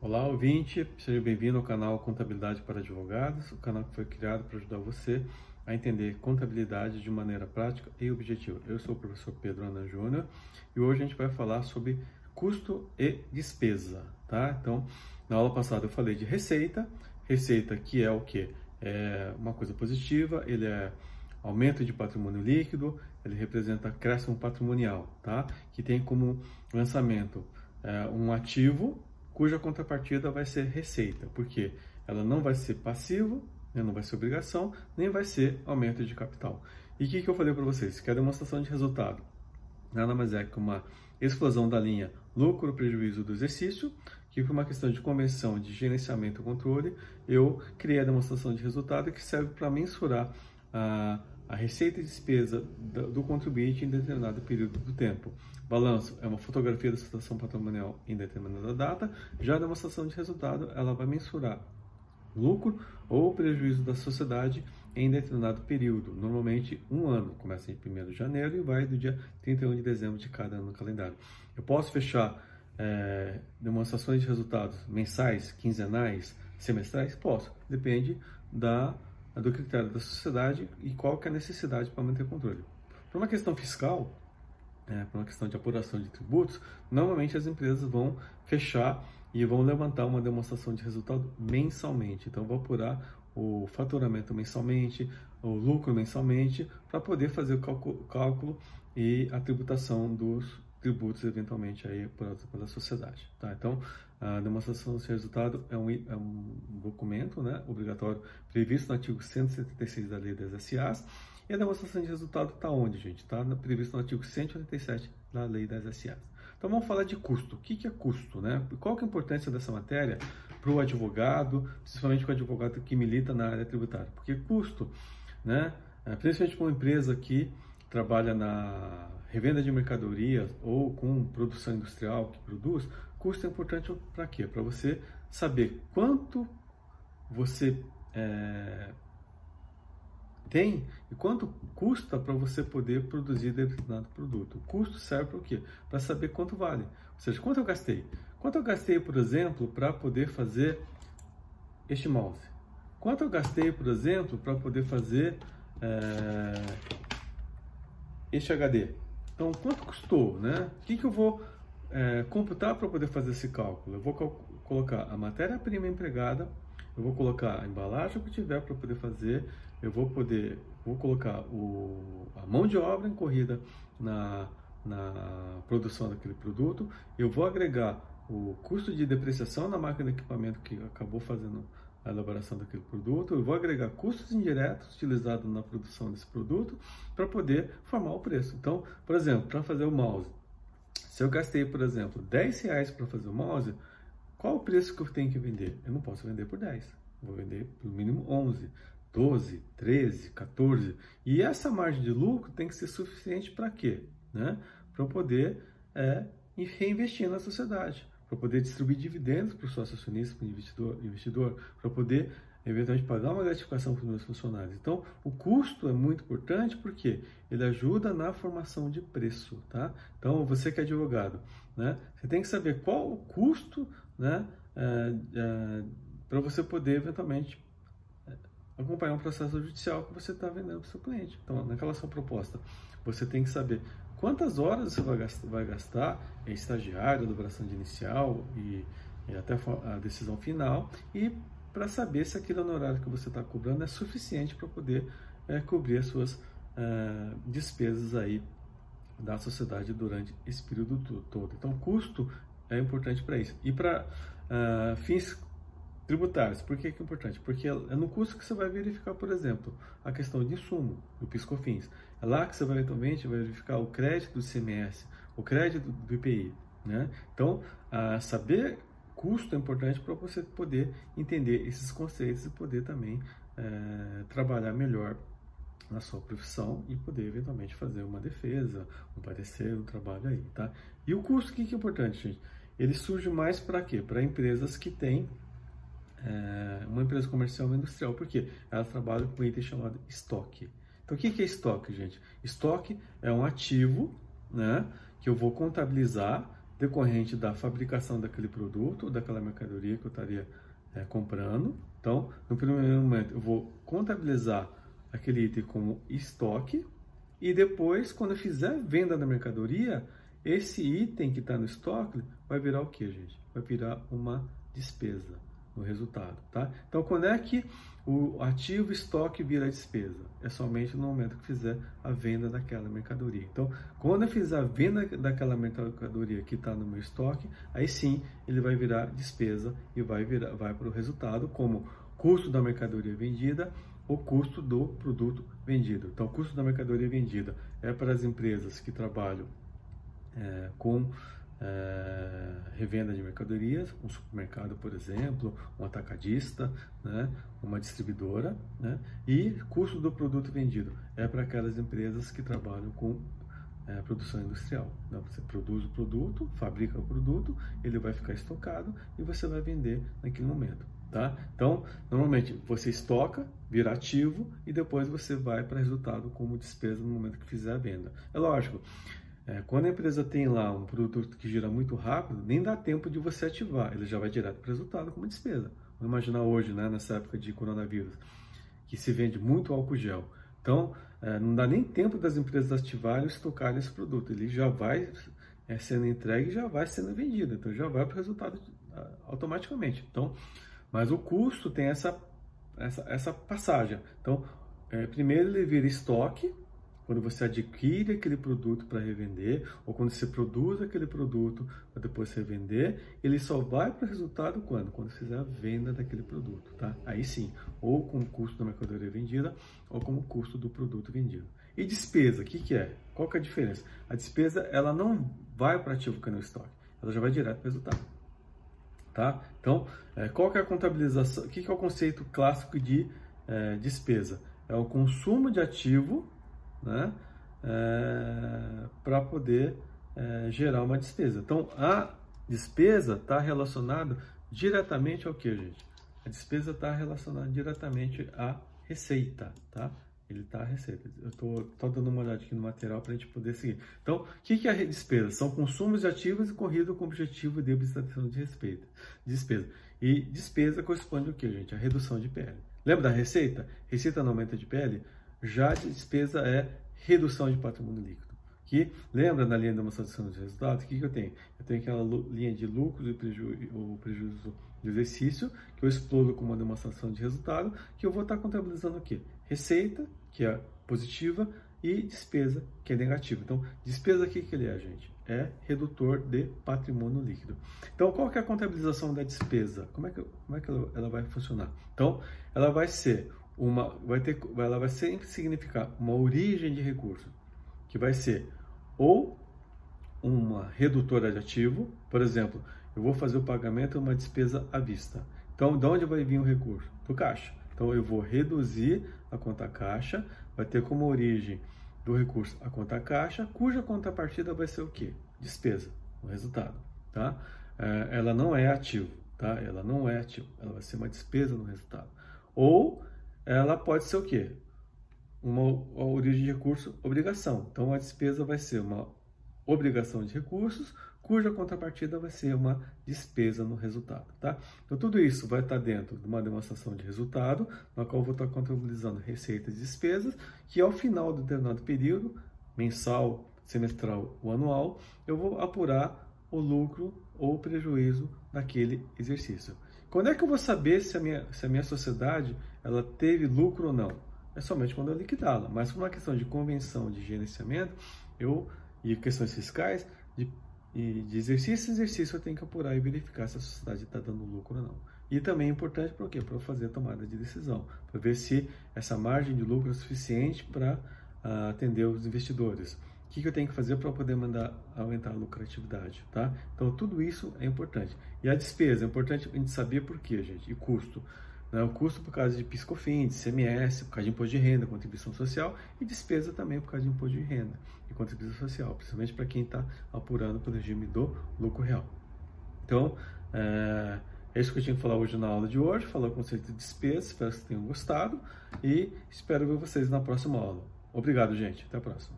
Olá, ouvinte, seja bem-vindo ao canal Contabilidade para Advogados, o canal que foi criado para ajudar você a entender contabilidade de maneira prática e objetiva. Eu sou o professor Pedro Ana Júnior e hoje a gente vai falar sobre custo e despesa, tá? Então, na aula passada eu falei de receita, receita que é o que? É uma coisa positiva, ele é aumento de patrimônio líquido, ele representa acréscimo patrimonial, tá? Que tem como lançamento é, um ativo cuja contrapartida vai ser receita, porque ela não vai ser passivo, né, não vai ser obrigação, nem vai ser aumento de capital. E o que, que eu falei para vocês? Que a demonstração de resultado nada mais é que uma explosão da linha lucro-prejuízo do exercício, que por uma questão de convenção de gerenciamento e controle, eu criei a demonstração de resultado que serve para mensurar a a receita e despesa do contribuinte em determinado período do tempo. Balanço é uma fotografia da situação patrimonial em determinada data. Já a demonstração de resultado, ela vai mensurar lucro ou prejuízo da sociedade em determinado período, normalmente um ano, começa em 1 de janeiro e vai do dia 31 de dezembro de cada ano no calendário. Eu posso fechar é, demonstrações de resultados mensais, quinzenais, semestrais? Posso, depende da do critério da sociedade e qual é a necessidade para manter controle. Por uma questão fiscal, é, uma questão de apuração de tributos, normalmente as empresas vão fechar e vão levantar uma demonstração de resultado mensalmente. Então, vou apurar o faturamento mensalmente, o lucro mensalmente, para poder fazer o cálculo, e a tributação dos tributos eventualmente aí pela, pela sociedade. Tá? Então, a demonstração de resultado é um, é um documento né, obrigatório previsto no artigo 176 da Lei das SAs. E a demonstração de resultado está onde, gente? Está previsto no artigo 187 da Lei das SAs. Então vamos falar de custo. O que, que é custo? Né? Qual que é a importância dessa matéria para o advogado, principalmente para o advogado que milita na área tributária? Porque custo, né, é, principalmente para uma empresa que trabalha na revenda de mercadorias ou com produção industrial que produz, custo é importante para quê? Para você saber quanto você é, tem e quanto custa para você poder produzir determinado produto. O custo serve para o quê? Para saber quanto vale. Ou seja, quanto eu gastei. Quanto eu gastei, por exemplo, para poder fazer este mouse? Quanto eu gastei, por exemplo, para poder fazer é, este HD? Então, quanto custou? Né? O que, que eu vou é, computar para poder fazer esse cálculo? Eu vou colocar a matéria-prima empregada, eu vou colocar a embalagem que tiver para poder fazer, eu vou poder, vou colocar o, a mão de obra incorrida na, na produção daquele produto, eu vou agregar o custo de depreciação na máquina de equipamento que acabou fazendo a elaboração daquele produto, eu vou agregar custos indiretos utilizados na produção desse produto para poder formar o preço. Então, por exemplo, para fazer o mouse, se eu gastei, por exemplo, 10 reais para fazer o mouse, qual o preço que eu tenho que vender? Eu não posso vender por 10, vou vender pelo mínimo 11, 12, 13, 14. E essa margem de lucro tem que ser suficiente para quê? Né? Para eu poder é, reinvestir na sociedade, para poder distribuir dividendos para o sócio acionista, para o investidor, investidor para poder eventualmente pagar uma gratificação para os meus funcionários. Então, o custo é muito importante porque ele ajuda na formação de preço, tá? Então, você que é advogado, né? Você tem que saber qual o custo, né? É, é, para você poder eventualmente é, acompanhar um processo judicial que você está vendendo para o seu cliente. Então, naquela sua proposta, você tem que saber quantas horas você vai gastar, em estagiário, elaboração de inicial e, e até a decisão final e para saber se aquele honorário que você está cobrando é suficiente para poder é, cobrir as suas é, despesas aí da sociedade durante esse período todo. Então, custo é importante para isso. E para uh, é, fins tributários, por que, é importante? Porque é no custo que você vai verificar, por exemplo, a questão de insumo, do PiscoFins. É lá que você vai verificar o crédito do CMS, o crédito do IPI. Né? Então, uh, saber custo é importante para você poder entender esses conceitos e poder também é, trabalhar melhor na sua profissão e poder eventualmente fazer uma defesa, um parecer, um trabalho aí, tá? E o custo, o que, que é importante, gente? Ele surge mais para quê? Para empresas que têm é, uma empresa comercial ou industrial, porque elas trabalham com um item chamado estoque. Então, o que, é estoque, gente? Estoque é um ativo, né, que eu vou contabilizar decorrente da fabricação daquele produto, daquela mercadoria que eu estaria é, comprando. Então, no primeiro momento, eu vou contabilizar aquele item como estoque e depois, quando eu fizer venda da mercadoria, esse item que está no estoque vai virar o que, gente? Vai virar uma despesa no resultado, tá? Então, quando é que o ativo estoque vira despesa? É somente no momento que fizer a venda daquela mercadoria. Então, quando eu fizer a venda daquela mercadoria que está no meu estoque, aí sim ele vai virar despesa e vai virar, vai para o resultado como custo da mercadoria vendida o custo do produto vendido. Então, o custo da mercadoria vendida é para as empresas que trabalham é, com é, revenda de mercadorias, um supermercado, por exemplo, um atacadista, né, uma distribuidora, né, e custo do produto vendido é para aquelas empresas que trabalham com é, produção industrial. Né? Você produz o produto, fabrica o produto, ele vai ficar estocado e você vai vender naquele momento. Tá? Então, normalmente você estoca, vira ativo e depois você vai para resultado como despesa no momento que fizer a venda. É lógico, é, quando a empresa tem lá um produto que gira muito rápido, nem dá tempo de você ativar, ele já vai direto para o resultado como despesa. Vamos imaginar hoje, né, nessa época de coronavírus, que se vende muito álcool gel. Então, é, não dá nem tempo das empresas ativarem ou estocarem esse produto, ele já vai é, sendo entregue já vai sendo vendido, então já vai para o resultado automaticamente. Então, mas o custo tem essa, essa, essa passagem. Então, é, primeiro ele vira estoque, quando você adquire aquele produto para revender, ou quando você produz aquele produto para depois revender, ele só vai para o resultado quando? Quando fizer a venda daquele produto, tá? Aí sim, ou com o custo da mercadoria vendida, ou com o custo do produto vendido. E despesa, o que, que é? Qual que é a diferença? A despesa, ela não vai para ativo no estoque, ela já vai direto para o resultado. Tá? Então, é, qual que é a contabilização? O que, que é o conceito clássico de é, despesa? É o consumo de ativo né, é, para poder é, gerar uma despesa. Então, a despesa está relacionada diretamente ao que, gente? A despesa está relacionada diretamente à receita, tá? Ele está a receita. Eu estou dando uma olhada aqui no material para a gente poder seguir. Então, o que, que é a despesa? São consumos de ativos e corrida com objetivo de obtenção de respeito, despesa. E despesa corresponde ao que, gente? A redução de PL. Lembra da receita? Receita não aumenta de PL? Já a despesa é redução de patrimônio líquido. Que, lembra na linha de demonstração de resultados, o que, que eu tenho? Eu tenho aquela linha de lucro e preju o prejuízo do exercício, que eu explodo com uma demonstração de resultado, que eu vou estar contabilizando aqui. Receita, que é positiva, e despesa, que é negativa. Então, despesa aqui que ele é, gente? É redutor de patrimônio líquido. Então, qual que é a contabilização da despesa? Como é que, como é que ela, ela vai funcionar? Então, ela vai ser uma, vai ter, ela vai sempre significar uma origem de recurso, que vai ser ou uma redutora de ativo, por exemplo, eu vou fazer o pagamento uma despesa à vista. Então, de onde vai vir o recurso? Do caixa. Então, eu vou reduzir a conta caixa, vai ter como origem do recurso a conta caixa, cuja contrapartida vai ser o quê? Despesa, o resultado, tá? É, ela não é ativo, tá? Ela não é ativo, ela vai ser uma despesa no resultado. Ou ela pode ser o quê? Uma, origem de recurso, obrigação. Então, a despesa vai ser uma obrigação de recursos, cuja contrapartida vai ser uma despesa no resultado, tá? Então, tudo isso vai estar dentro de uma demonstração de resultado, na qual eu vou estar contabilizando receitas e despesas, que ao final do determinado período, mensal, semestral ou anual, eu vou apurar o lucro ou prejuízo daquele exercício. Quando é que eu vou saber se a minha, se a minha sociedade ela teve lucro ou não? É somente quando eu liquidá-la. Mas por uma questão de convenção de gerenciamento, eu e questões fiscais, de, de exercício em exercício, eu tenho que apurar e verificar se a sociedade está dando lucro ou não. E também é importante para quê? Para fazer a tomada de decisão, para ver se essa margem de lucro é suficiente para uh, atender os investidores o que, que eu tenho que fazer para poder mandar aumentar a lucratividade, tá? Então, tudo isso é importante. E a despesa, é importante a gente saber por quê, gente, e custo. Né? O custo por causa de piscofins, CMS, por causa de imposto de renda, contribuição social, e despesa também por causa de imposto de renda e contribuição social, principalmente para quem está apurando pelo regime do lucro real. Então, é, é isso que eu tinha que falar hoje na aula de hoje, falar o conceito de despesa, espero que vocês tenham gostado, e espero ver vocês na próxima aula. Obrigado, gente. Até a próxima.